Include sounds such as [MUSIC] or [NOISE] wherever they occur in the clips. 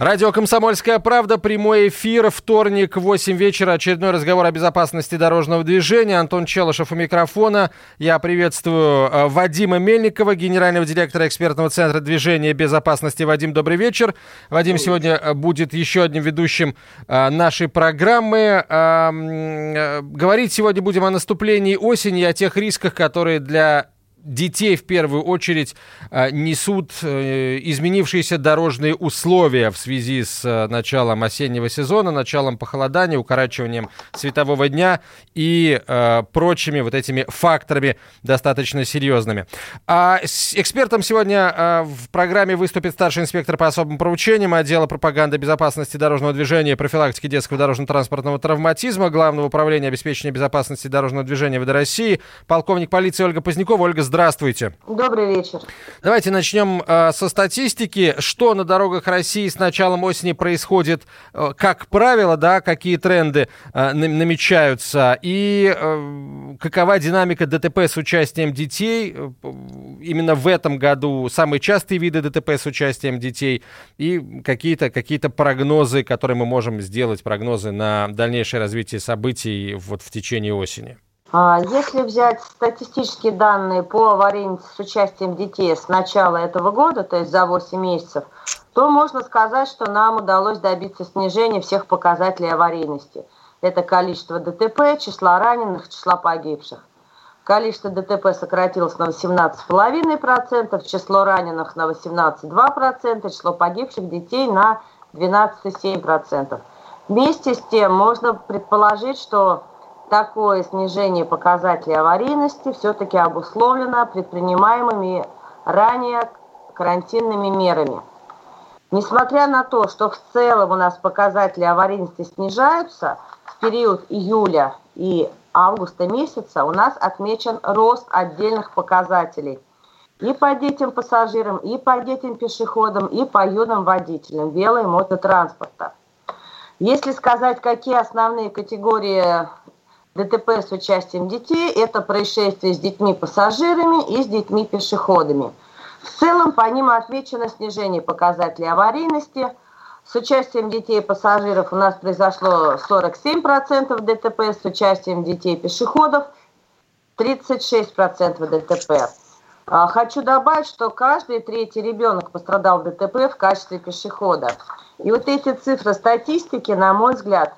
Радио «Комсомольская правда», прямой эфир, вторник, 8 вечера, очередной разговор о безопасности дорожного движения. Антон Челышев у микрофона. Я приветствую э, Вадима Мельникова, генерального директора экспертного центра движения безопасности. Вадим, добрый вечер. Вадим сегодня э, будет еще одним ведущим э, нашей программы. Говорить сегодня будем о наступлении осени, о тех рисках, которые для детей в первую очередь а, несут э, изменившиеся дорожные условия в связи с э, началом осеннего сезона, началом похолодания, укорачиванием светового дня и э, прочими вот этими факторами достаточно серьезными. А с экспертом сегодня в программе выступит старший инспектор по особым поручениям отдела пропаганды безопасности дорожного движения профилактики детского дорожно-транспортного травматизма Главного управления обеспечения безопасности дорожного движения ВД России, полковник полиции Ольга Позднякова. Ольга, Здравствуйте. Добрый вечер. Давайте начнем э, со статистики. Что на дорогах России с началом осени происходит, э, как правило, да, какие тренды э, намечаются и э, какова динамика ДТП с участием детей э, именно в этом году, самые частые виды ДТП с участием детей и какие-то какие прогнозы, которые мы можем сделать, прогнозы на дальнейшее развитие событий вот в течение осени. А, если взять статистические данные по аварийности с участием детей с начала этого года, то есть за 8 месяцев, то можно сказать, что нам удалось добиться снижения всех показателей аварийности. Это количество ДТП, числа раненых, числа погибших. Количество ДТП сократилось на 18,5%, число раненых на 18,2%, число погибших детей на 12,7%. Вместе с тем можно предположить, что такое снижение показателей аварийности все-таки обусловлено предпринимаемыми ранее карантинными мерами. Несмотря на то, что в целом у нас показатели аварийности снижаются, в период июля и августа месяца у нас отмечен рост отдельных показателей и по детям-пассажирам, и по детям-пешеходам, и по юным водителям вело- и мототранспорта. Если сказать, какие основные категории ДТП с участием детей – это происшествия с детьми-пассажирами и с детьми-пешеходами. В целом по ним отмечено снижение показателей аварийности. С участием детей и пассажиров у нас произошло 47% ДТП, с участием детей-пешеходов 36% ДТП. А, хочу добавить, что каждый третий ребенок пострадал в ДТП в качестве пешехода. И вот эти цифры статистики, на мой взгляд,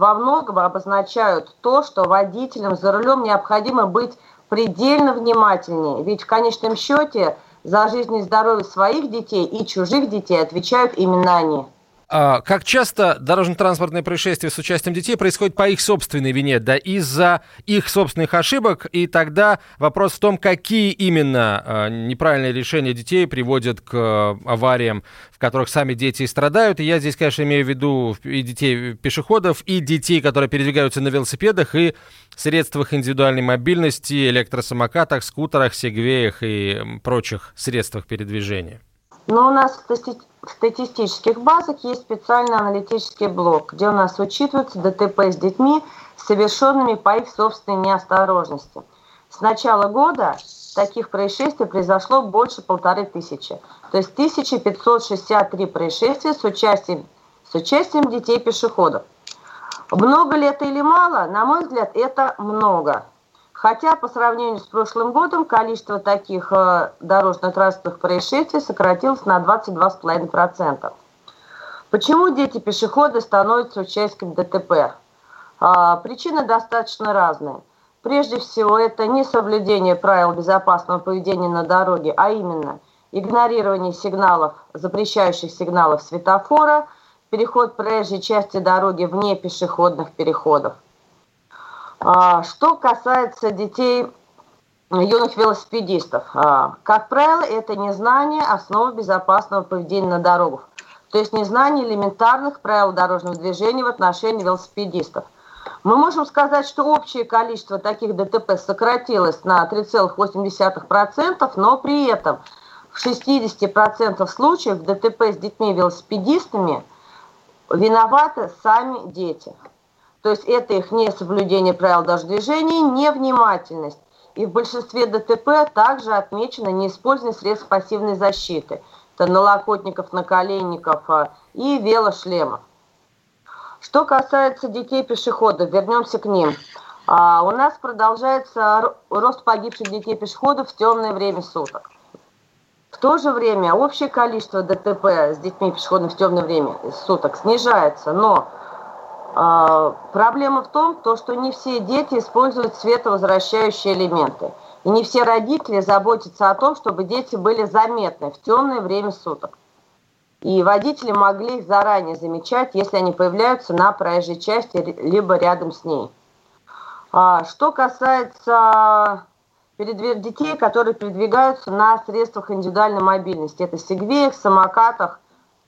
во многом обозначают то, что водителям за рулем необходимо быть предельно внимательнее. Ведь в конечном счете за жизнь и здоровье своих детей и чужих детей отвечают именно они. А, как часто дорожно-транспортные происшествия с участием детей происходят по их собственной вине, да, из-за их собственных ошибок, и тогда вопрос в том, какие именно а, неправильные решения детей приводят к а, авариям, в которых сами дети страдают. И я здесь, конечно, имею в виду и детей пешеходов, и детей, которые передвигаются на велосипедах, и средствах индивидуальной мобильности, электросамокатах, скутерах, сегвеях и прочих средствах передвижения. Но у нас в статистических базах есть специальный аналитический блок, где у нас учитываются ДТП с детьми, совершенными по их собственной неосторожности. С начала года таких происшествий произошло больше полторы тысячи. То есть 1563 происшествия с участием, с участием детей-пешеходов. Много ли это или мало? На мой взгляд, это много. Хотя по сравнению с прошлым годом количество таких э, дорожно-транспортных происшествий сократилось на 22,5%. Почему дети-пешеходы становятся участниками ДТП? А, причины достаточно разные. Прежде всего, это не соблюдение правил безопасного поведения на дороге, а именно игнорирование сигналов, запрещающих сигналов светофора, переход проезжей части дороги вне пешеходных переходов – что касается детей юных велосипедистов, а, как правило, это незнание основ безопасного поведения на дорогах. То есть незнание элементарных правил дорожного движения в отношении велосипедистов. Мы можем сказать, что общее количество таких ДТП сократилось на 3,8%, но при этом в 60% случаев ДТП с детьми-велосипедистами виноваты сами дети. То есть это их несоблюдение правил дорожного движения, невнимательность. И в большинстве ДТП также отмечено неиспользование средств пассивной защиты. Это налокотников, наколенников а, и велошлемов. Что касается детей-пешеходов, вернемся к ним. А, у нас продолжается рост погибших детей-пешеходов в темное время суток. В то же время общее количество ДТП с детьми-пешеходами в темное время суток снижается, но проблема в том, то, что не все дети используют световозвращающие элементы. И не все родители заботятся о том, чтобы дети были заметны в темное время суток. И водители могли их заранее замечать, если они появляются на проезжей части, либо рядом с ней. А, что касается детей, которые передвигаются на средствах индивидуальной мобильности, это сегвеях, самокатах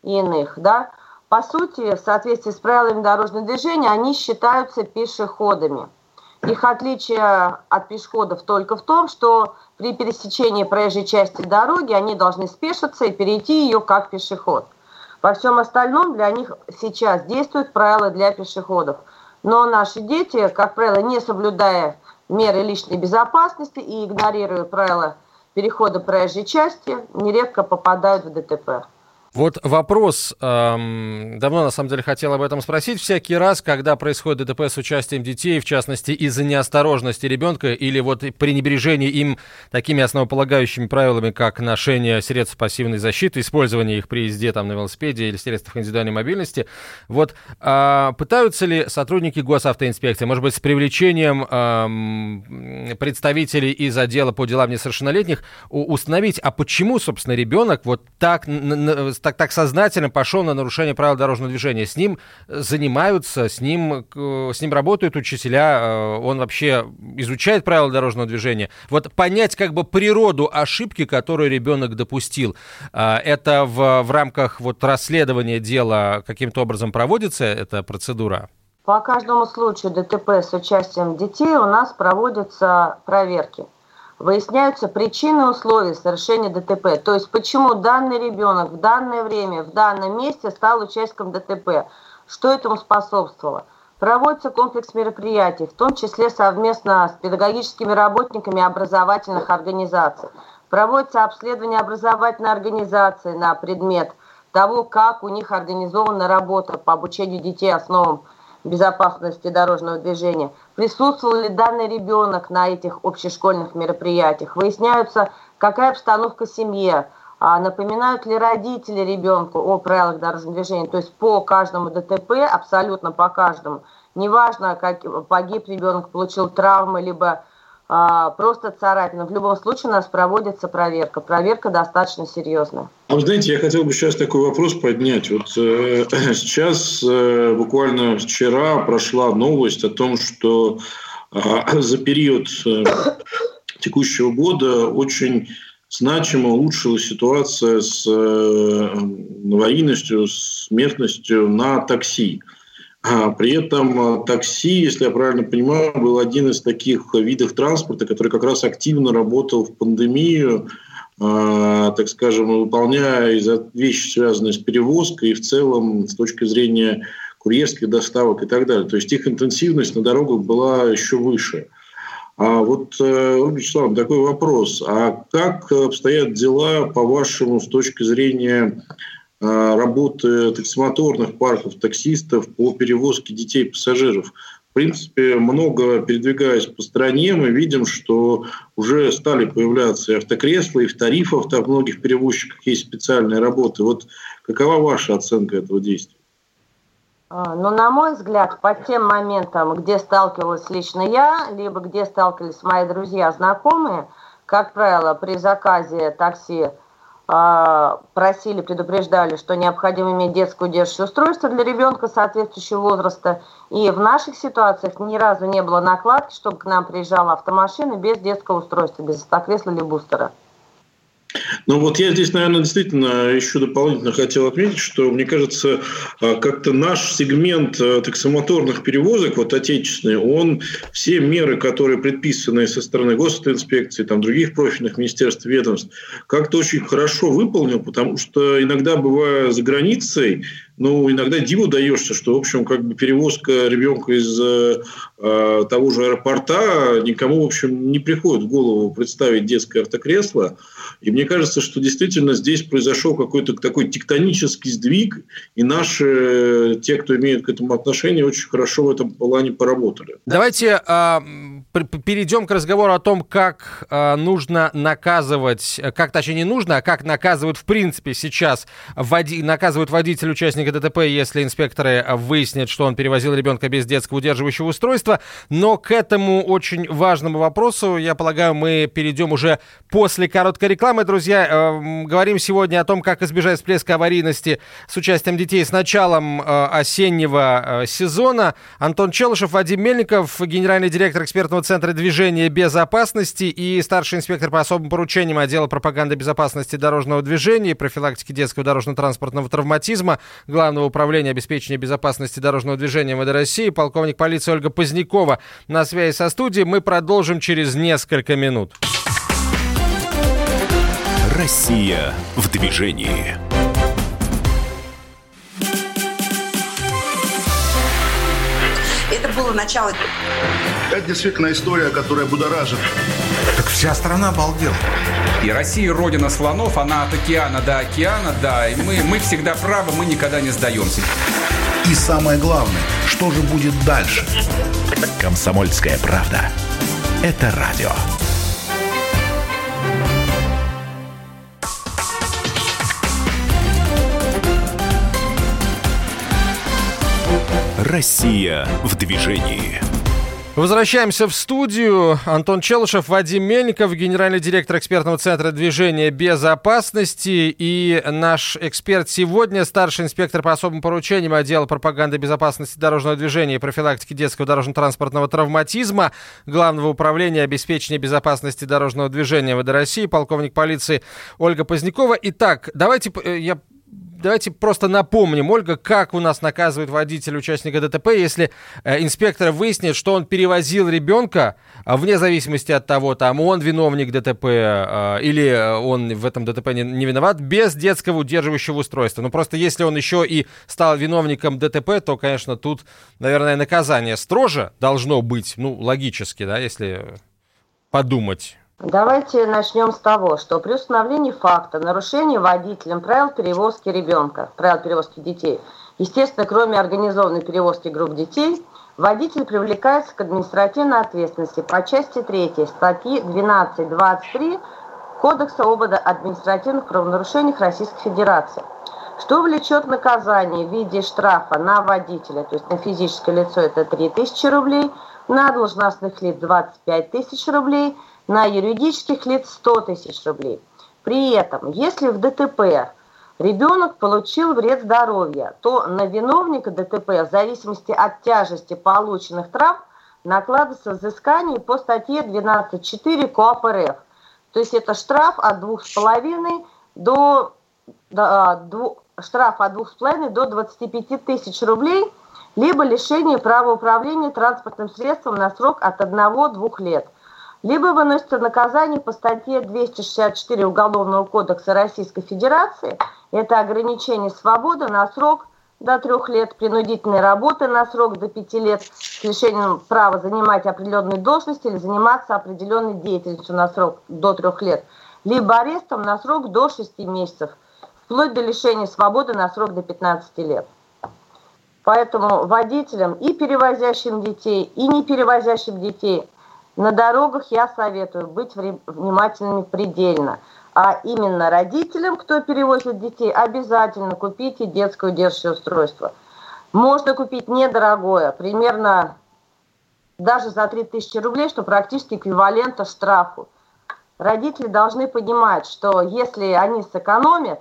и иных, да, по сути, в соответствии с правилами дорожного движения, они считаются пешеходами. Их отличие от пешеходов только в том, что при пересечении проезжей части дороги они должны спешиться и перейти ее как пешеход. Во всем остальном для них сейчас действуют правила для пешеходов. Но наши дети, как правило, не соблюдая меры личной безопасности и игнорируя правила перехода проезжей части, нередко попадают в ДТП. Вот вопрос, эм, давно на самом деле хотел об этом спросить. Всякий раз, когда происходит ДТП с участием детей, в частности из-за неосторожности ребенка или вот пренебрежения им такими основополагающими правилами, как ношение средств пассивной защиты, использование их при езде там, на велосипеде или средствах индивидуальной мобильности, вот э, пытаются ли сотрудники госавтоинспекции, может быть, с привлечением э, представителей из отдела по делам несовершеннолетних, установить, а почему, собственно, ребенок вот так так, так сознательно пошел на нарушение правил дорожного движения. С ним занимаются, с ним, с ним работают учителя, э, он вообще изучает правила дорожного движения. Вот понять как бы природу ошибки, которую ребенок допустил, э, это в, в рамках вот расследования дела каким-то образом проводится эта процедура? По каждому случаю ДТП с участием детей у нас проводятся проверки выясняются причины условий совершения ДТП. То есть почему данный ребенок в данное время, в данном месте стал участником ДТП. Что этому способствовало? Проводится комплекс мероприятий, в том числе совместно с педагогическими работниками образовательных организаций. Проводится обследование образовательной организации на предмет того, как у них организована работа по обучению детей основам безопасности дорожного движения. Присутствовал ли данный ребенок на этих общешкольных мероприятиях? Выясняются, какая обстановка в семье, а напоминают ли родители ребенку о правилах дорожного движения, то есть по каждому ДТП, абсолютно по каждому. Неважно, как погиб ребенок, получил травмы, либо просто царапина. В любом случае у нас проводится проверка. Проверка достаточно серьезная. А вы знаете, я хотел бы сейчас такой вопрос поднять. Вот э, [CLEARS THROAT] сейчас, э, буквально вчера прошла новость о том, что э, [CLEARS THROAT] за период э, текущего года очень значимо улучшилась ситуация с э, аварийностью, смертностью на такси. А при этом э, такси, если я правильно понимаю, был один из таких видов транспорта, который как раз активно работал в пандемию, э, так скажем, выполняя вещи, связанные с перевозкой и в целом с точки зрения курьерских доставок и так далее. То есть их интенсивность на дорогах была еще выше. А вот, э, Вячеславовна, такой вопрос. А как обстоят дела, по-вашему, с точки зрения работы таксомоторных парков таксистов по перевозке детей пассажиров. В принципе, много передвигаясь по стране, мы видим, что уже стали появляться и автокресла, и в тарифах там многих перевозчиков есть специальные работы. Вот какова ваша оценка этого действия? А, ну, на мой взгляд, по тем моментам, где сталкивалась лично я, либо где сталкивались мои друзья, знакомые, как правило, при заказе такси просили, предупреждали, что необходимо иметь детское удерживающее устройство для ребенка соответствующего возраста. И в наших ситуациях ни разу не было накладки, чтобы к нам приезжала автомашина без детского устройства, без автокресла или бустера. Ну вот я здесь, наверное, действительно еще дополнительно хотел отметить, что, мне кажется, а, как-то наш сегмент а, таксомоторных перевозок, вот отечественный, он все меры, которые предписаны со стороны госинспекции, там, других профильных министерств, ведомств, как-то очень хорошо выполнил, потому что иногда, бывая за границей, ну, иногда диву даешься, что, в общем, как бы перевозка ребенка из э, того же аэропорта никому, в общем, не приходит в голову представить детское автокресло. И мне кажется, что действительно здесь произошел какой-то такой тектонический сдвиг, и наши, те, кто имеет к этому отношение, очень хорошо в этом плане поработали. Давайте э, перейдем к разговору о том, как э, нужно наказывать, как точнее не нужно, а как наказывают в принципе сейчас, води, наказывают водитель участника ДТП, если инспекторы выяснят, что он перевозил ребенка без детского удерживающего устройства. Но к этому очень важному вопросу, я полагаю, мы перейдем уже после короткой рекламы. Друзья, э, говорим сегодня о том, как избежать всплеска аварийности с участием детей с началом э, осеннего э, сезона. Антон Челышев, Вадим Мельников, генеральный директор экспертного центра движения безопасности и старший инспектор по особым поручениям отдела пропаганды безопасности дорожного движения и профилактики детского дорожно-транспортного травматизма, Главного управления обеспечения безопасности дорожного движения МВД России, полковник полиции Ольга Позднякова на связи со студией. Мы продолжим через несколько минут. Россия в движении. Это было начало. Это действительно история, которая будоражит. Так вся страна обалдела. И Россия родина слонов, она от океана до океана, да. И мы, мы всегда правы, мы никогда не сдаемся. И самое главное, что же будет дальше? Комсомольская правда. Это радио. Россия в движении. Возвращаемся в студию. Антон Челышев, Вадим Мельников, генеральный директор экспертного центра движения безопасности. И наш эксперт сегодня, старший инспектор по особым поручениям отдела пропаганды безопасности дорожного движения и профилактики детского дорожно-транспортного травматизма Главного управления обеспечения безопасности дорожного движения ВД России, полковник полиции Ольга Позднякова. Итак, давайте э, я давайте просто напомним, Ольга, как у нас наказывает водитель участника ДТП, если э, инспектор выяснит, что он перевозил ребенка, э, вне зависимости от того, там он виновник ДТП э, или он в этом ДТП не, не виноват, без детского удерживающего устройства. Но просто если он еще и стал виновником ДТП, то, конечно, тут, наверное, наказание строже должно быть, ну, логически, да, если подумать. Давайте начнем с того, что при установлении факта нарушения водителем правил перевозки ребенка, правил перевозки детей, естественно, кроме организованной перевозки групп детей, водитель привлекается к административной ответственности по части 3 статьи 12.23 Кодекса об административных правонарушениях Российской Федерации, что влечет наказание в виде штрафа на водителя, то есть на физическое лицо это 3000 рублей, на должностных лиц 25 тысяч рублей – на юридических лиц 100 тысяч рублей. При этом, если в ДТП ребенок получил вред здоровья, то на виновника ДТП в зависимости от тяжести полученных травм накладывается взыскание по статье 12.4 КОАП РФ. То есть это штраф от 2,5 до, до, до штраф от 2,5 до 25 тысяч рублей, либо лишение права управления транспортным средством на срок от 1-2 лет – либо выносится наказание по статье 264 Уголовного кодекса Российской Федерации, это ограничение свободы на срок до трех лет, принудительной работы на срок до пяти лет с лишением права занимать определенные должности или заниматься определенной деятельностью на срок до трех лет, либо арестом на срок до шести месяцев, вплоть до лишения свободы на срок до 15 лет. Поэтому водителям и перевозящим детей, и не перевозящим детей на дорогах я советую быть внимательными предельно. А именно родителям, кто перевозит детей, обязательно купите детское удерживающее устройство. Можно купить недорогое, примерно даже за 3000 рублей, что практически эквивалентно штрафу. Родители должны понимать, что если они сэкономят,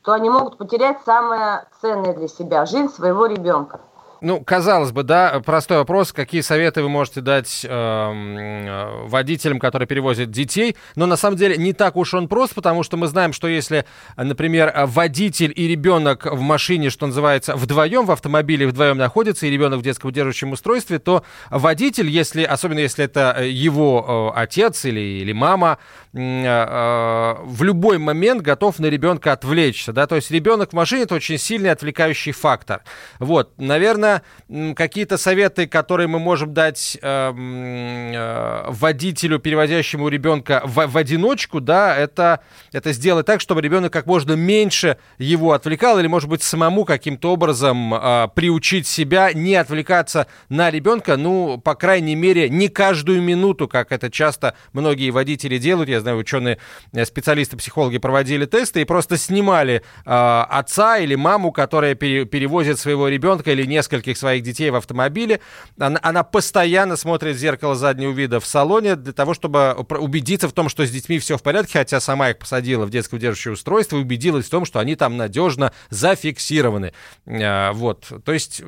то они могут потерять самое ценное для себя – жизнь своего ребенка. Ну, казалось бы, да, простой вопрос, какие советы вы можете дать эм, э, водителям, которые перевозят детей, но на самом деле не так уж он прост, потому что мы знаем, что если, например, водитель и ребенок в машине, что называется, вдвоем в автомобиле вдвоем находятся, и ребенок в детском удерживающем устройстве, то водитель, если, особенно если это его э, отец или, или мама, э, э, в любой момент готов на ребенка отвлечься, да, то есть ребенок в машине это очень сильный отвлекающий фактор. Вот, наверное, наверное, какие-то советы, которые мы можем дать э, э, водителю, перевозящему ребенка в, в одиночку, да, это, это сделать так, чтобы ребенок как можно меньше его отвлекал, или, может быть, самому каким-то образом э, приучить себя не отвлекаться на ребенка, ну, по крайней мере, не каждую минуту, как это часто многие водители делают. Я знаю, ученые, э, специалисты, психологи проводили тесты и просто снимали э, отца или маму, которая пере, перевозит своего ребенка или несколько нескольких своих детей в автомобиле. Она, она постоянно смотрит в зеркало заднего вида в салоне для того, чтобы убедиться в том, что с детьми все в порядке, хотя сама их посадила в детское удерживающее устройство и убедилась в том, что они там надежно зафиксированы. А, вот. То есть,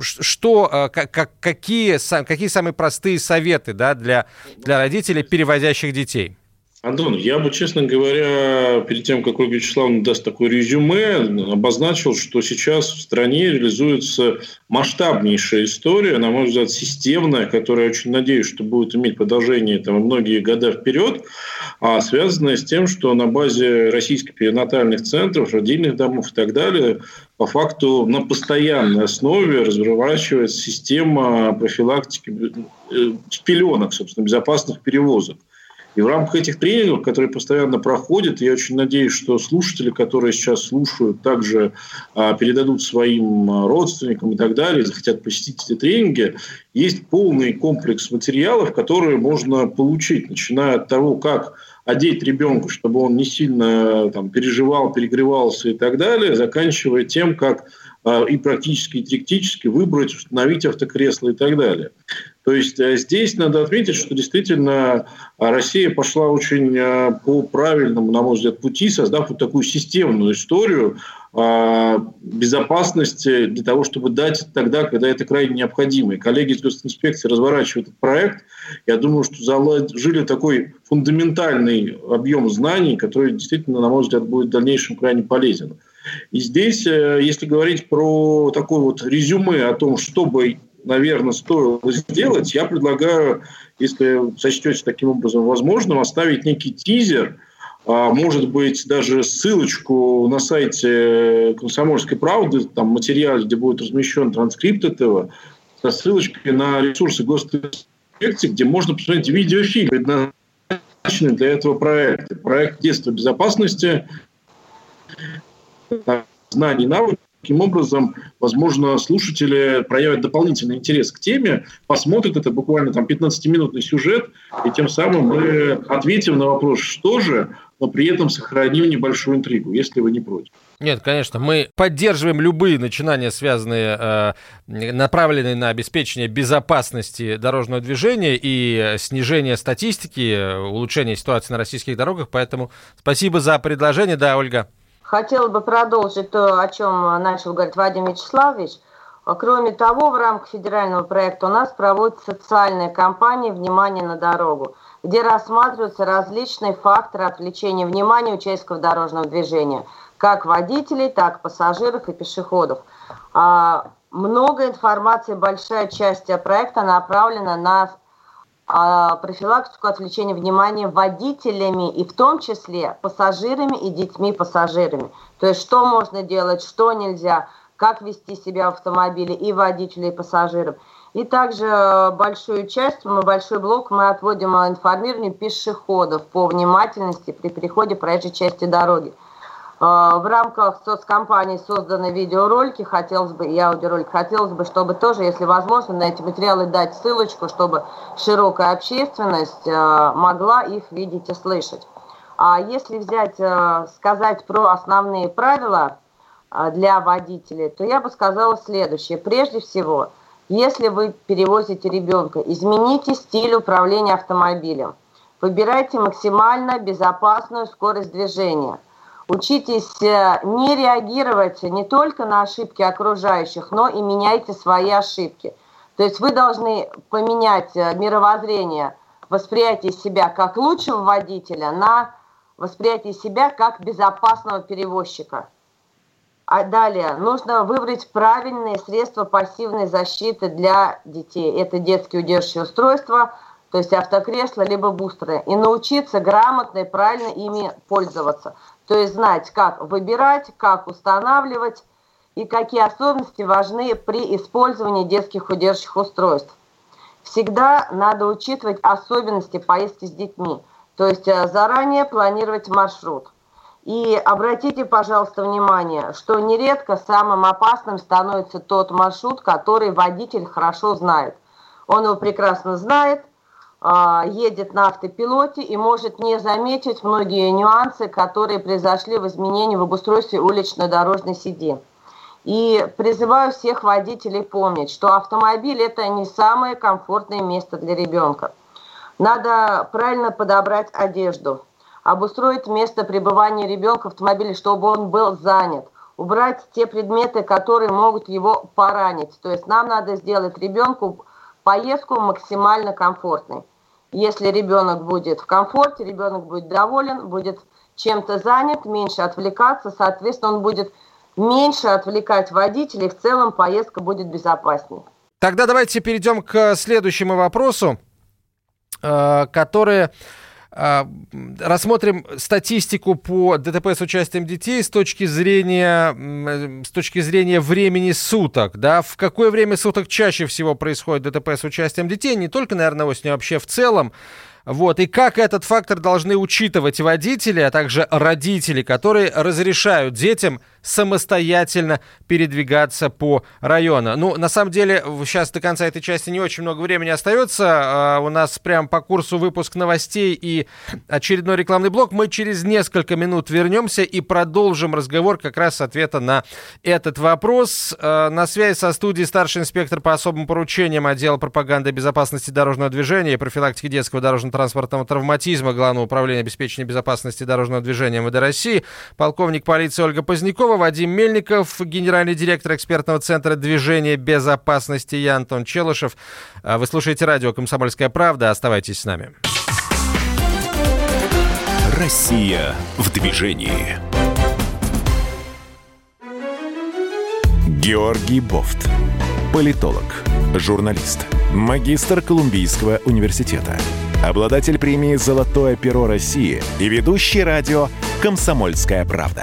что, а, как, какие, какие самые простые советы да, для, для родителей, перевозящих детей? Антон, я бы, честно говоря, перед тем, как Ольга Вячеславовна даст такое резюме, обозначил, что сейчас в стране реализуется масштабнейшая история, на мой взгляд, системная, которая, очень надеюсь, что будет иметь продолжение там, многие года вперед, а связанная с тем, что на базе российских перинатальных центров, родильных домов и так далее, по факту на постоянной основе разворачивается система профилактики э, пеленок, собственно, безопасных перевозок. И в рамках этих тренингов, которые постоянно проходят, я очень надеюсь, что слушатели, которые сейчас слушают, также а, передадут своим а, родственникам и так далее, захотят посетить эти тренинги. Есть полный комплекс материалов, которые можно получить, начиная от того, как одеть ребенка, чтобы он не сильно там, переживал, перегревался и так далее, заканчивая тем, как а, и практически, и теоретически выбрать, установить автокресло и так далее. То есть э, здесь надо отметить, что действительно а, Россия пошла очень э, по правильному, на мой взгляд, пути, создав вот такую системную историю безопасности для того, чтобы дать тогда, когда это крайне необходимо. И коллеги из госинспекции разворачивают этот проект. Я думаю, что заложили такой фундаментальный объем знаний, который действительно, на мой взгляд, будет в дальнейшем крайне полезен. И здесь, э, если говорить про такое вот резюме о том, что бы наверное, стоило сделать, я предлагаю, если сочтете таким образом возможным, оставить некий тизер, а, может быть, даже ссылочку на сайте «Комсомольской правды», там материал, где будет размещен транскрипт этого, со ссылочкой на ресурсы госинспекции, где можно посмотреть видеофильм, предназначенный для этого проекта. Проект детства безопасности, знаний и навыков Таким образом, возможно, слушатели проявят дополнительный интерес к теме, посмотрят это буквально там 15-минутный сюжет, и тем самым мы ответим на вопрос, что же, но при этом сохраним небольшую интригу, если вы не против. Нет, конечно, мы поддерживаем любые начинания, связанные, э, направленные на обеспечение безопасности дорожного движения и снижение статистики, улучшение ситуации на российских дорогах. Поэтому спасибо за предложение. Да, Ольга. Хотела бы продолжить то, о чем начал говорить Вадим Вячеславович. Кроме того, в рамках федерального проекта у нас проводится социальная кампания «Внимание на дорогу», где рассматриваются различные факторы отвлечения внимания участников дорожного движения, как водителей, так и пассажиров и пешеходов. А, много информации, большая часть проекта направлена на профилактику отвлечения внимания водителями и в том числе пассажирами и детьми-пассажирами. То есть что можно делать, что нельзя, как вести себя в автомобиле и водителя, и пассажирам. И также э, большую часть, мы большой блок мы отводим информированию пешеходов по внимательности при переходе проезжей части дороги. А, в рамках соцкомпании созданы видеоролики, хотелось бы, и аудиоролик, хотелось бы, чтобы тоже, если возможно, на эти материалы дать ссылочку, чтобы широкая общественность а, могла их видеть и слышать. А если взять, а, сказать про основные правила для водителей, то я бы сказала следующее. Прежде всего, если вы перевозите ребенка, измените стиль управления автомобилем. Выбирайте максимально безопасную скорость движения – Учитесь э, не реагировать не только на ошибки окружающих, но и меняйте свои ошибки. То есть вы должны поменять э, мировоззрение, восприятие себя как лучшего водителя на восприятие себя как безопасного перевозчика. А далее нужно выбрать правильные средства пассивной защиты для детей. Это детские удерживающие устройства, то есть автокресла либо бустеры. И научиться грамотно и правильно ими пользоваться. То есть знать, как выбирать, как устанавливать и какие особенности важны при использовании детских удерживающих устройств. Всегда надо учитывать особенности поездки с детьми, то есть э, заранее планировать маршрут. И обратите, пожалуйста, внимание, что нередко самым опасным становится тот маршрут, который водитель хорошо знает. Он его прекрасно знает, едет на автопилоте и может не заметить многие нюансы, которые произошли в изменении в обустройстве улично-дорожной сети. И призываю всех водителей помнить, что автомобиль – это не самое комфортное место для ребенка. Надо правильно подобрать одежду, обустроить место пребывания ребенка в автомобиле, чтобы он был занят, убрать те предметы, которые могут его поранить. То есть нам надо сделать ребенку поездку максимально комфортной. Если ребенок будет в комфорте, ребенок будет доволен, будет чем-то занят, меньше отвлекаться, соответственно, он будет меньше отвлекать водителей, в целом поездка будет безопаснее. Тогда давайте перейдем к следующему вопросу, э, который рассмотрим статистику по ДТП с участием детей с точки зрения, с точки зрения времени суток. Да? В какое время суток чаще всего происходит ДТП с участием детей? Не только, наверное, осенью, а вообще в целом. Вот, и как этот фактор должны учитывать водители, а также родители, которые разрешают детям самостоятельно передвигаться по району. Ну, на самом деле, сейчас до конца этой части не очень много времени остается. А, у нас прям по курсу выпуск новостей и очередной рекламный блок. Мы через несколько минут вернемся и продолжим разговор как раз с ответа на этот вопрос. А, на связи со студией старший инспектор по особым поручениям отдела пропаганды безопасности дорожного движения и профилактики детского дорожно-транспортного травматизма Главного управления обеспечения безопасности дорожного движения МВД России, полковник полиции Ольга Позднякова. Пескова, Вадим Мельников, генеральный директор экспертного центра движения безопасности я Антон Челышев. А, вы слушаете радио «Комсомольская правда». Оставайтесь с нами. Россия в движении. Георгий Бофт. Политолог, журналист, магистр Колумбийского университета, обладатель премии «Золотое перо России» и ведущий радио «Комсомольская правда»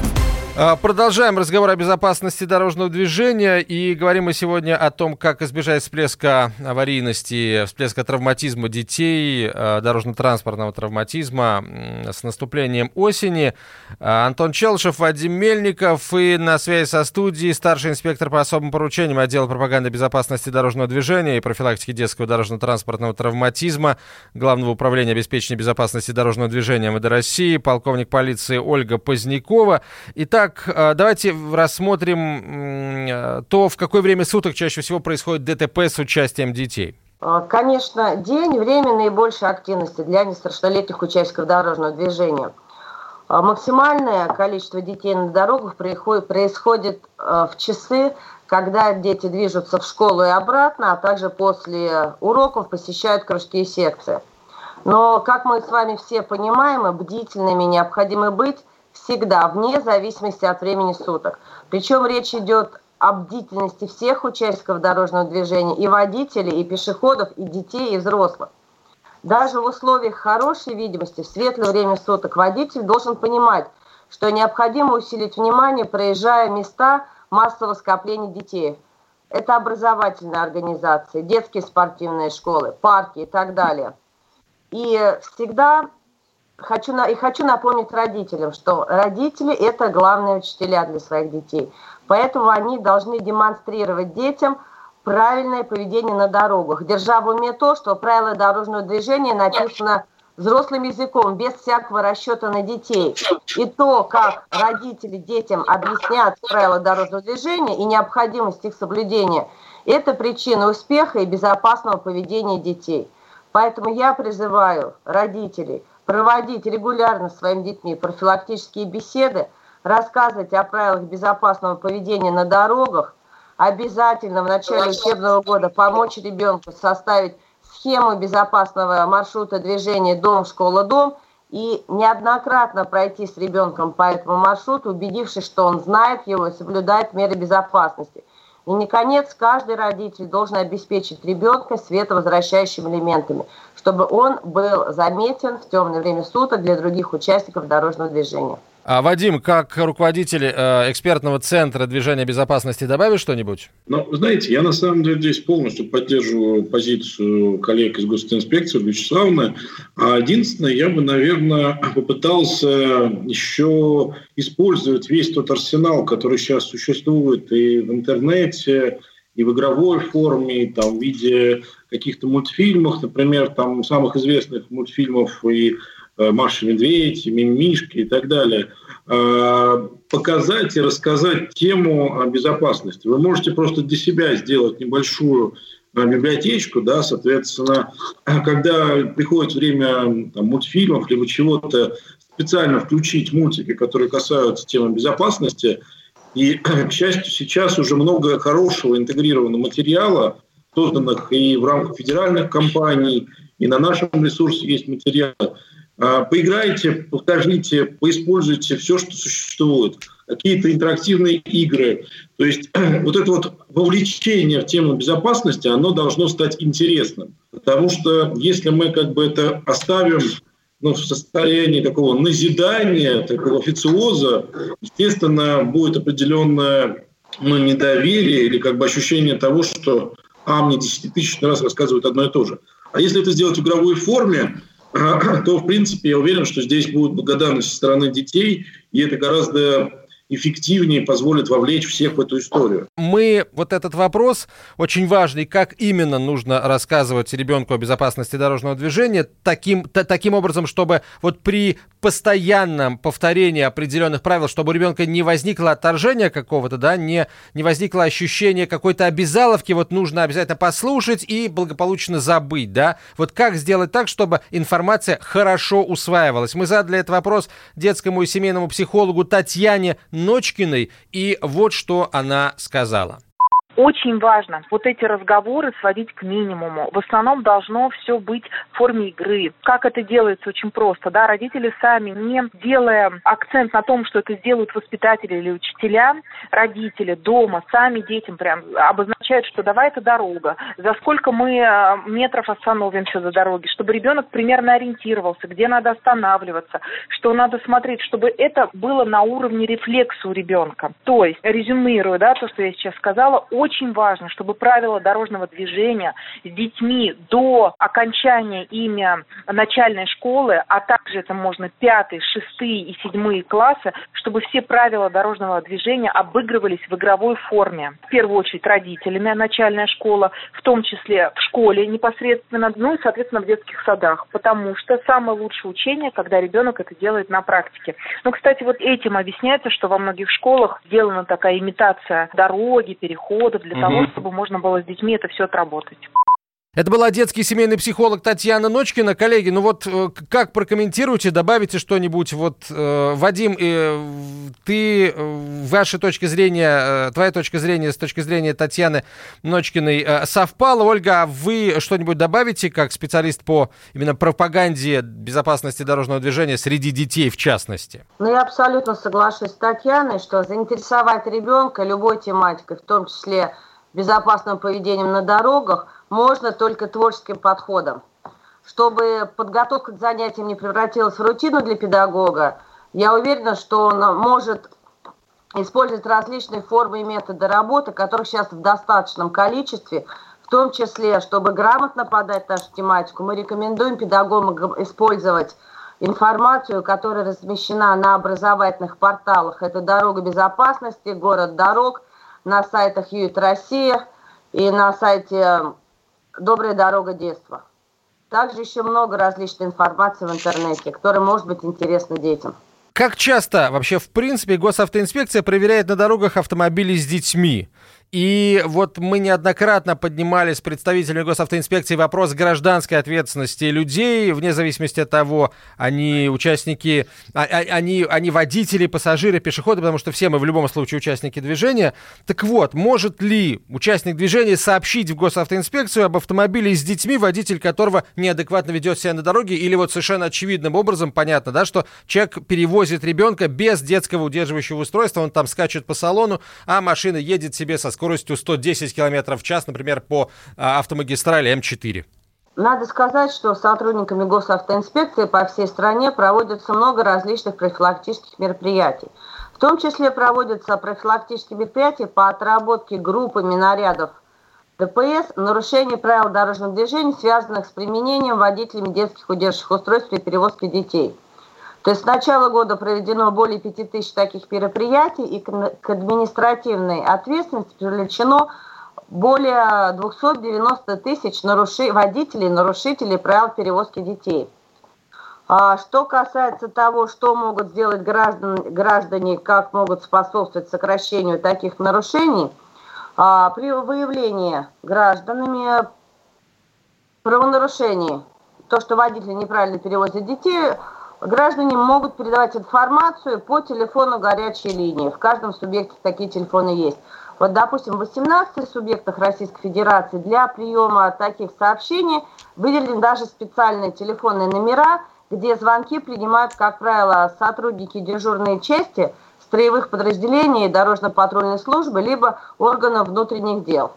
А, продолжаем разговор о безопасности дорожного движения и говорим мы сегодня о том, как избежать всплеска аварийности, всплеска травматизма детей, а, дорожно-транспортного травматизма с наступлением осени. А, Антон Челшев, Вадим Мельников и на связи со студией старший инспектор по особым поручениям отдела пропаганды безопасности дорожного движения и профилактики детского дорожно-транспортного травматизма Главного управления обеспечения безопасности дорожного движения МВД России, полковник полиции Ольга Позднякова. Итак, Итак, э, давайте рассмотрим э, то, в какое время суток чаще всего происходит ДТП с участием детей. Э, конечно, день – время наибольшей активности для несовершеннолетних участников дорожного движения. Максимальное количество детей на дорогах происходит в часы, когда дети движутся в школу и обратно, а также после уроков посещают кружки и секции. Но, как мы с вами все понимаем, бдительными необходимо быть, всегда, вне зависимости от времени суток. Причем речь идет о бдительности всех участников дорожного движения, и водителей, и пешеходов, и детей, и взрослых. Даже в условиях хорошей видимости в светлое время суток водитель должен понимать, что необходимо усилить внимание, проезжая места массового скопления детей. Это образовательные организации, детские спортивные школы, парки и так далее. И всегда хочу и хочу напомнить родителям, что родители – это главные учителя для своих детей. Поэтому они должны демонстрировать детям правильное поведение на дорогах, держа в уме то, что правила дорожного движения написано взрослым языком, без всякого расчета на детей. И то, как родители детям объяснят правила дорожного движения и необходимость их соблюдения, это причина успеха и безопасного поведения детей. Поэтому я призываю родителей проводить регулярно с своими детьми профилактические беседы, рассказывать о правилах безопасного поведения на дорогах, обязательно в начале учебного года помочь ребенку составить схему безопасного маршрута движения дом-школа-дом и неоднократно пройти с ребенком по этому маршруту, убедившись, что он знает его и соблюдает меры безопасности. И, наконец, каждый родитель должен обеспечить ребенка световозвращающими элементами, чтобы он был заметен в темное время суток для других участников дорожного движения. А, Вадим, как руководитель э, экспертного центра движения безопасности, добавишь что-нибудь? Ну, знаете, я на самом деле здесь полностью поддерживаю позицию коллег из госинспекции Вячеславовны. А единственное, я бы, наверное, попытался еще использовать весь тот арсенал, который сейчас существует и в интернете, и в игровой форме, и там, в виде каких-то мультфильмов, например, там самых известных мультфильмов и Э, Маша Медведь, Мимишки и так далее, э, показать и рассказать тему безопасности. Вы можете просто для себя сделать небольшую э, библиотечку, да, соответственно, [CLEARS THROAT] когда приходит время там, мультфильмов либо чего-то, специально включить мультики, которые касаются темы безопасности. И, [CLEARS THROAT] к счастью, сейчас уже много хорошего интегрированного материала, созданных и в рамках федеральных компаний, и на нашем ресурсе есть материалы. А, поиграйте, покажите, поиспользуйте все, что существует. Какие-то интерактивные игры. То есть [CLEARS THROAT] вот это вот вовлечение в тему безопасности, оно должно стать интересным. Потому что если мы как бы это оставим ну, в состоянии такого назидания, такого официоза, естественно, будет определенное ну, недоверие или как бы ощущение того, что а, мне десятитысячный раз рассказывают одно и то же. А если это сделать в игровой форме, [CLEARS THROAT] то, в принципе, я уверен, что здесь будет благодарность со стороны детей, и это гораздо эффективнее позволит вовлечь всех в эту историю. Мы вот этот вопрос очень важный, как именно нужно рассказывать ребенку о безопасности дорожного движения таким, таким образом, чтобы вот при постоянном повторении определенных правил, чтобы у ребенка не возникло отторжения какого-то, да, не, не возникло ощущение какой-то обязаловки, вот нужно обязательно послушать и благополучно забыть, да. Вот как сделать так, чтобы информация хорошо усваивалась? Мы задали этот вопрос детскому и семейному психологу Татьяне Ночкиной, и вот что она сказала. Очень важно вот эти разговоры сводить к минимуму. В основном должно все быть в форме игры. Как это делается? Очень просто. Да? Родители сами, не делая акцент на том, что это сделают воспитатели или учителя, родители дома сами детям прям обозначают, что давай это дорога, за сколько мы э, метров остановимся за дороги, чтобы ребенок примерно ориентировался, где надо останавливаться, что надо смотреть, чтобы это было на уровне рефлекса у ребенка. То есть, резюмируя, да, то, что я сейчас сказала, очень важно, чтобы правила дорожного движения с детьми до окончания ими начальной школы, а также это можно пятый, шестые и седьмые классы, чтобы все правила дорожного движения обыгрывались в игровой форме. В первую очередь родителями начальная школа, в том числе в школе непосредственно, ну и, соответственно, в детских садах, потому что самое лучшее учение, когда ребенок это делает на практике. Ну, кстати, вот этим объясняется, что во многих школах сделана такая имитация дороги, перехода, года для угу. того, чтобы можно было с детьми это все отработать. Это была детский семейный психолог Татьяна Ночкина. Коллеги, ну вот э, как прокомментируете, добавите что-нибудь? Вот, э, Вадим, э, ты, э, ваша точка зрения, э, твоя точка зрения с точки зрения Татьяны Ночкиной э, совпала. Ольга, а вы что-нибудь добавите как специалист по именно пропаганде безопасности дорожного движения среди детей в частности? Ну, я абсолютно соглашусь с Татьяной, что заинтересовать ребенка любой тематикой, в том числе безопасным поведением на дорогах – можно только творческим подходом. Чтобы подготовка к занятиям не превратилась в рутину для педагога, я уверена, что он может использовать различные формы и методы работы, которых сейчас в достаточном количестве, в том числе, чтобы грамотно подать нашу тематику, мы рекомендуем педагогам использовать информацию, которая размещена на образовательных порталах. Это «Дорога безопасности», «Город дорог», на сайтах «Юит Россия», и на сайте «Добрая дорога детства». Также еще много различной информации в интернете, которая может быть интересна детям. Как часто вообще, в принципе, госавтоинспекция проверяет на дорогах автомобили с детьми? И вот мы неоднократно поднимали с представителями госавтоинспекции вопрос гражданской ответственности людей, вне зависимости от того, они участники, а, а, они, они водители, пассажиры, пешеходы, потому что все мы в любом случае участники движения. Так вот, может ли участник движения сообщить в госавтоинспекцию об автомобиле с детьми, водитель которого неадекватно ведет себя на дороге, или вот совершенно очевидным образом понятно, да, что человек перевозит ребенка без детского удерживающего устройства, он там скачет по салону, а машина едет себе со скоростью 110 км в час, например, по а, автомагистрали М4? Надо сказать, что сотрудниками госавтоинспекции по всей стране проводится много различных профилактических мероприятий. В том числе проводятся профилактические мероприятия по отработке группами нарядов ДПС нарушение правил дорожного движения, связанных с применением водителями детских удерживающих устройств при перевозке детей – то есть с начала года проведено более 5000 таких мероприятий, и к административной ответственности привлечено более 290 тысяч наруши... водителей, нарушителей правил перевозки детей. А что касается того, что могут сделать граждан, граждане, как могут способствовать сокращению таких нарушений, а, при выявлении гражданами правонарушений, то, что водители неправильно перевозят детей, Граждане могут передавать информацию по телефону горячей линии. В каждом субъекте такие телефоны есть. Вот, допустим, в 18 субъектах Российской Федерации для приема таких сообщений выделены даже специальные телефонные номера, где звонки принимают, как правило, сотрудники дежурной части, строевых подразделений, дорожно-патрульной службы, либо органов внутренних дел.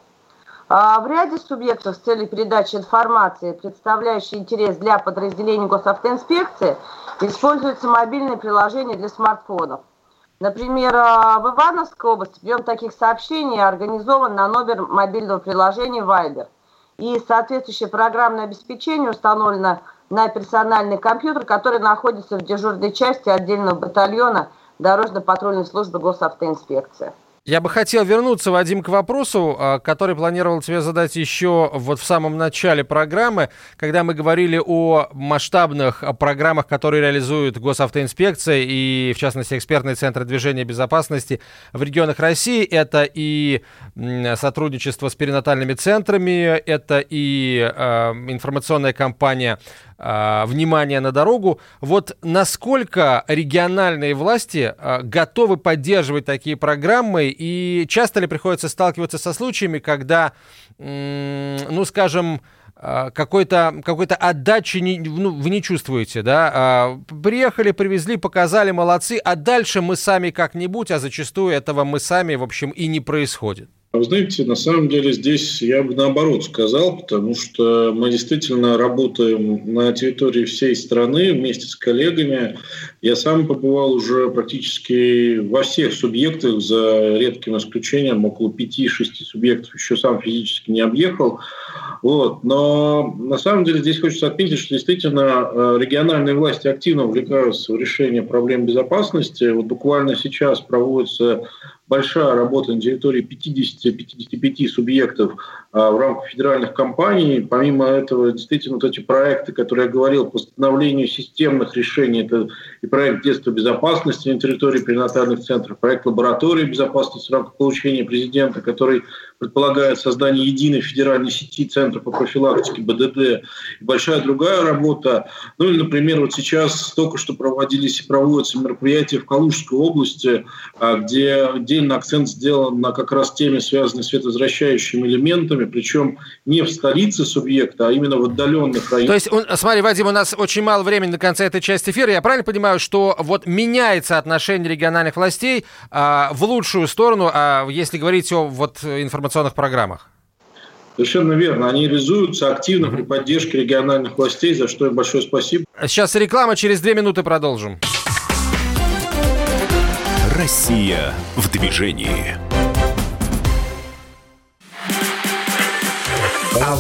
А в ряде субъектов с целью передачи информации, представляющей интерес для подразделений госавтоинспекции, используются мобильные приложения для смартфонов. Например, а, в Ивановской области прием таких сообщений организован на номер мобильного приложения Viber. И соответствующее программное обеспечение установлено на персональный компьютер, который находится в дежурной части отдельного батальона дорожно-патрульной службы госавтоинспекции. Я бы хотел вернуться, Вадим, к вопросу, а, который планировал тебе задать еще вот в самом начале программы, когда мы говорили о масштабных программах, которые реализуют госавтоинспекция и, в частности, экспертные центры движения безопасности в регионах России. Это и сотрудничество с перинатальными центрами, это и э, информационная кампания э, «Внимание на дорогу». Вот насколько региональные власти э, готовы поддерживать такие программы и часто ли приходится сталкиваться со случаями, когда, ну, скажем, а, какой-то какой отдачи не, ну, вы не чувствуете, да? А, приехали, привезли, показали, молодцы, а дальше мы сами как-нибудь, а зачастую этого мы сами, в общем, и не происходит. А вы знаете, на самом деле здесь я бы наоборот сказал, потому что мы действительно работаем на территории всей страны вместе с коллегами. Я сам побывал уже практически во всех субъектах, за редким исключением, около 5-6 субъектов еще сам физически не объехал. Вот. Но на самом деле здесь хочется отметить, что действительно э, региональные власти активно увлекаются в решение проблем безопасности. Вот буквально сейчас проводится большая работа на территории 50-55 субъектов в рамках федеральных компаний. Помимо этого, действительно, вот эти проекты, которые я говорил, по становлению системных решений, это и проект детства безопасности на территории перинатальных центров, проект лаборатории безопасности в рамках получения президента, который предполагает создание единой федеральной сети центров по профилактике БДД, и большая другая работа. Ну или, например, вот сейчас только что проводились и проводятся мероприятия в Калужской области, а, где отдельно акцент сделан на как раз теме, связанной с световозвращающими элементами, причем не в столице субъекта, а именно в отдаленных районах. То есть, смотри, Вадим, у нас очень мало времени до конца этой части эфира. Я правильно понимаю, что вот меняется отношение региональных властей а, в лучшую сторону, а если говорить о вот информационных программах? Совершенно верно. Они реализуются активно при поддержке региональных властей, за что им большое спасибо. Сейчас реклама, через две минуты продолжим. Россия в движении.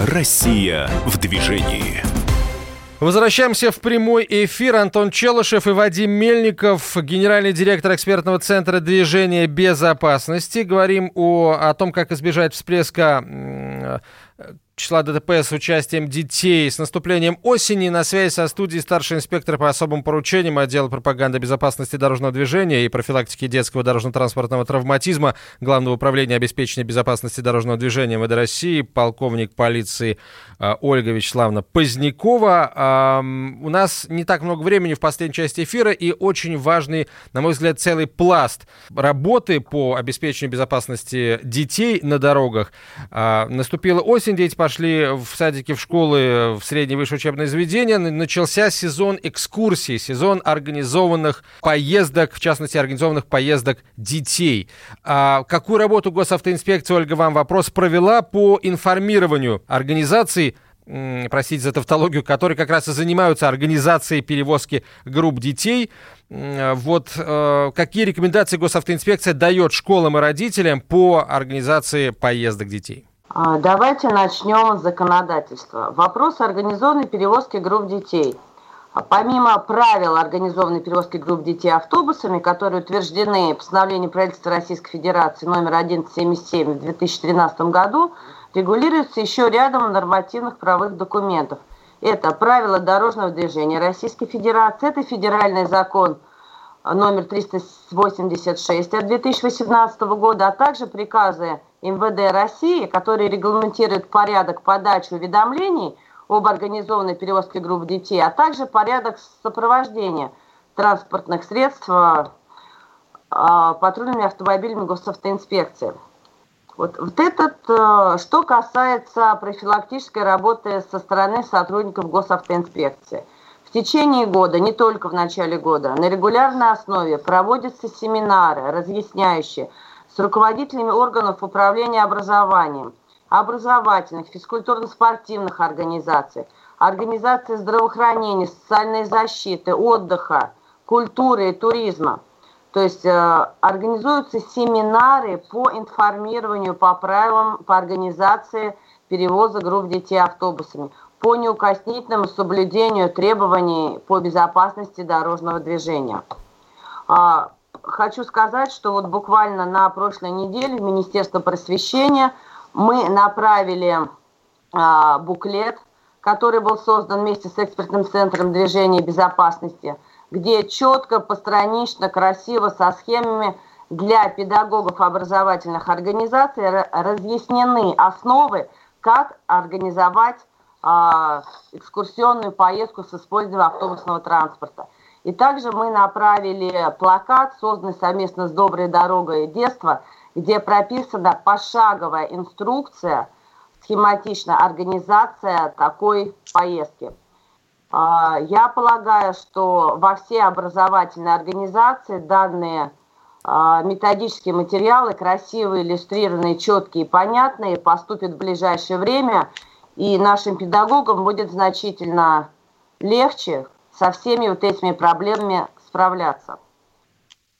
Россия в движении. Возвращаемся в прямой эфир. Антон Челышев и Вадим Мельников, генеральный директор экспертного центра движения безопасности. Говорим о, о том, как избежать всплеска числа ДТП с участием детей. С наступлением осени на связи со студией старший инспектор по особым поручениям отдела пропаганды безопасности дорожного движения и профилактики детского дорожно-транспортного травматизма Главного управления обеспечения безопасности дорожного движения МВД России, полковник полиции а, Ольга Вячеславовна Позднякова. У нас не так много времени в последней части эфира и очень важный, на мой взгляд, целый пласт работы по обеспечению безопасности детей на дорогах. А, наступила осень, дети пошли в садики, в школы, в средние высшие учебные заведения, начался сезон экскурсий, сезон организованных поездок, в частности, организованных поездок детей. А какую работу госавтоинспекция, Ольга, вам вопрос провела по информированию организаций, простите за тавтологию, которые как раз и занимаются организацией перевозки групп детей. Вот э, какие рекомендации госавтоинспекция дает школам и родителям по организации поездок детей? А, давайте начнем с законодательства. Вопрос организованной перевозки групп детей. А, помимо правил организованной перевозки групп детей автобусами, которые утверждены постановлением правительства Российской Федерации номер 1177 в 2013 году, регулируется еще рядом нормативных правовых документов. Это правила дорожного движения Российской Федерации, это федеральный закон номер 386 от 2018 года, а также приказы МВД России, которые регламентируют порядок подачи уведомлений об организованной перевозке групп детей, а также порядок сопровождения транспортных средств а, а, патрульными автомобилями госавтоинспекции. Вот, вот этот, э, что касается профилактической работы со стороны сотрудников госавтоинспекции. В течение года, не только в начале года, на регулярной основе проводятся семинары, разъясняющие с руководителями органов управления образованием, образовательных, физкультурно-спортивных организаций, организаций здравоохранения, социальной защиты, отдыха, культуры и туризма. То есть э, организуются семинары по информированию по правилам по организации перевоза групп детей автобусами, по неукоснительному соблюдению требований по безопасности дорожного движения. А, хочу сказать, что вот буквально на прошлой неделе в Министерство просвещения мы направили а, буклет, который был создан вместе с экспертным центром движения безопасности, где четко, постранично, красиво, со схемами для педагогов образовательных организаций разъяснены основы, как организовать а, экскурсионную поездку с использованием автобусного транспорта. И также мы направили плакат, созданный совместно с «Доброй дорогой детства», где прописана пошаговая инструкция, схематичная организация такой поездки. А, я полагаю, что во все образовательные организации данные а, методические материалы, красивые, иллюстрированные, четкие и понятные, поступят в ближайшее время, и нашим педагогам будет значительно легче со всеми вот этими проблемами справляться.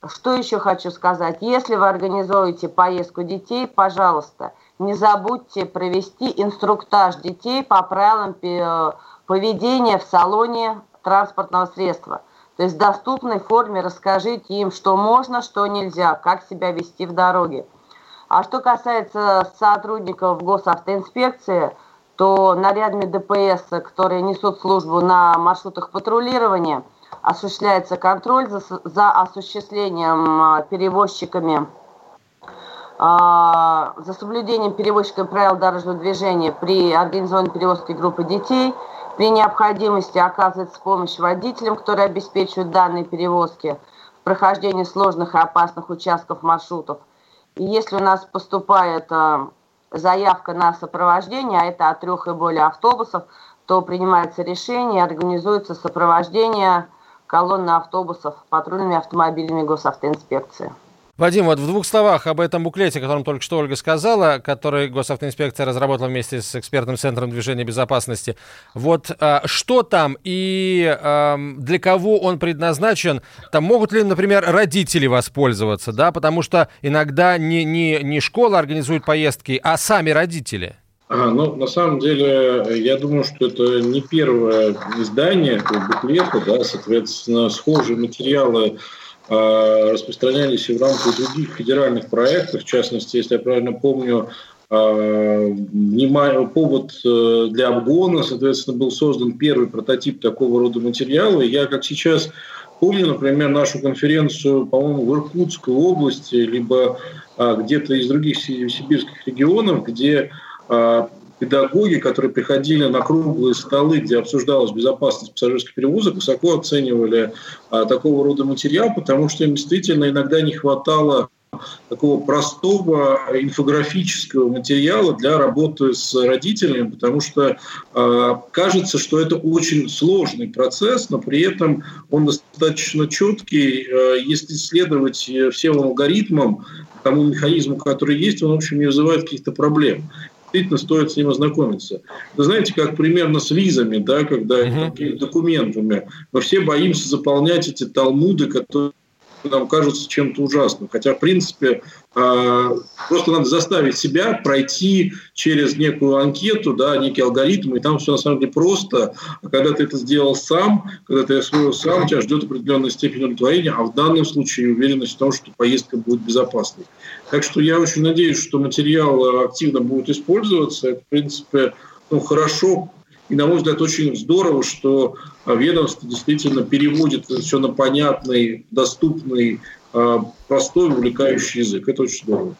Что еще хочу сказать? Если вы организуете поездку детей, пожалуйста, не забудьте провести инструктаж детей по правилам поведения в салоне транспортного средства. То есть в доступной форме расскажите им, что можно, что нельзя, как себя вести в дороге. А что касается сотрудников госавтоинспекции – то нарядами ДПС, которые несут службу на маршрутах патрулирования, осуществляется контроль за, за осуществлением а, перевозчиками, а, за соблюдением перевозчиками правил дорожного движения при организованной перевозке группы детей, при необходимости оказывается помощь водителям, которые обеспечивают данные перевозки в прохождении сложных и опасных участков маршрутов. И если у нас поступает а, заявка на сопровождение, а это от трех и более автобусов, то принимается решение, организуется сопровождение колонны автобусов патрульными автомобилями госавтоинспекции. Вадим, вот в двух словах об этом буклете, о котором только что Ольга сказала, который госавтоинспекция разработала вместе с экспертным центром движения безопасности. Вот а, что там и а, для кого он предназначен? Там могут ли, например, родители воспользоваться, да? Потому что иногда не, не, не школа организует поездки, а сами родители. А, ну, на самом деле, я думаю, что это не первое издание буклета, да, соответственно, схожие материалы распространялись и в рамках других федеральных проектов. В частности, если я правильно помню, а, повод э, для обгона, соответственно, был создан первый прототип такого рода материала. Я, как сейчас помню, например, нашу конференцию, по-моему, в Иркутской области, либо а, где-то из других сибирских регионов, где педагоги, которые приходили на круглые столы, где обсуждалась безопасность пассажирских перевозок, высоко оценивали а, такого рода материал, потому что им действительно иногда не хватало такого простого инфографического материала для работы с родителями, потому что э, кажется, что это очень сложный процесс, но при этом он достаточно четкий. Э, если следовать всем алгоритмам, тому механизму, который есть, он, в общем, не вызывает каких-то проблем действительно стоит с ним ознакомиться. Вы знаете, как примерно с визами, да, когда uh-huh. документами, мы все боимся заполнять эти талмуды, которые нам кажется чем-то ужасным. Хотя, в принципе, а, просто надо заставить себя пройти через некую анкету, да, некий алгоритм, и там все на самом деле просто. А когда ты это сделал сам, когда ты освоил сам, тебя ждет определенная степень удовлетворения, а в данном случае уверенность в том, что поездка будет безопасной. Так что я очень надеюсь, что материал активно будет использоваться. Это, в принципе, ну, хорошо и, на мой взгляд, очень здорово, что а, ведомство действительно переводит все на понятный, доступный, а, простой, увлекающий язык. Это очень здорово.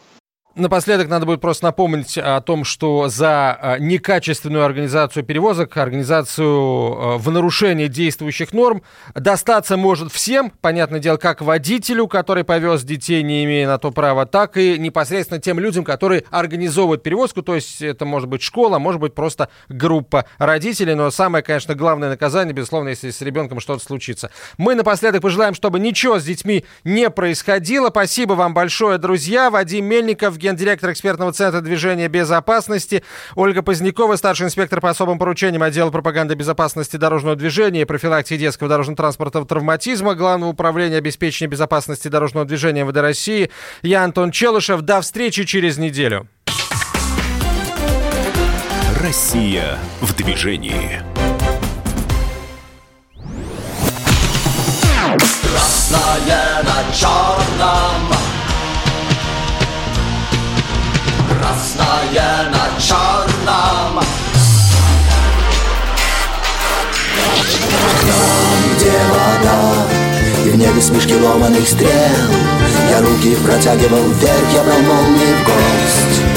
Напоследок надо будет просто напомнить о том, что за а, некачественную организацию перевозок, организацию а, в нарушение действующих норм достаться может всем, понятное дело, как водителю, который повез детей, не имея на то права, так и непосредственно тем людям, которые организовывают перевозку, то есть это может быть школа, может быть просто группа родителей, но самое, конечно, главное наказание, безусловно, если с ребенком что-то случится. Мы напоследок пожелаем, чтобы ничего с детьми не происходило. Спасибо вам большое, друзья. Вадим Мельников, гендиректор экспертного центра движения безопасности, Ольга Позднякова, старший инспектор по особым поручениям отдела пропаганды безопасности дорожного движения и профилактики детского дорожного транспорта травматизма Главного управления обеспечения безопасности дорожного движения МВД России. Я Антон Челышев. До встречи через неделю. Россия в движении. Красное на черном красное на черном Там, где вода? И в небе смешки ломаных стрел. Я руки протягивал вверх, я брал молнии в гость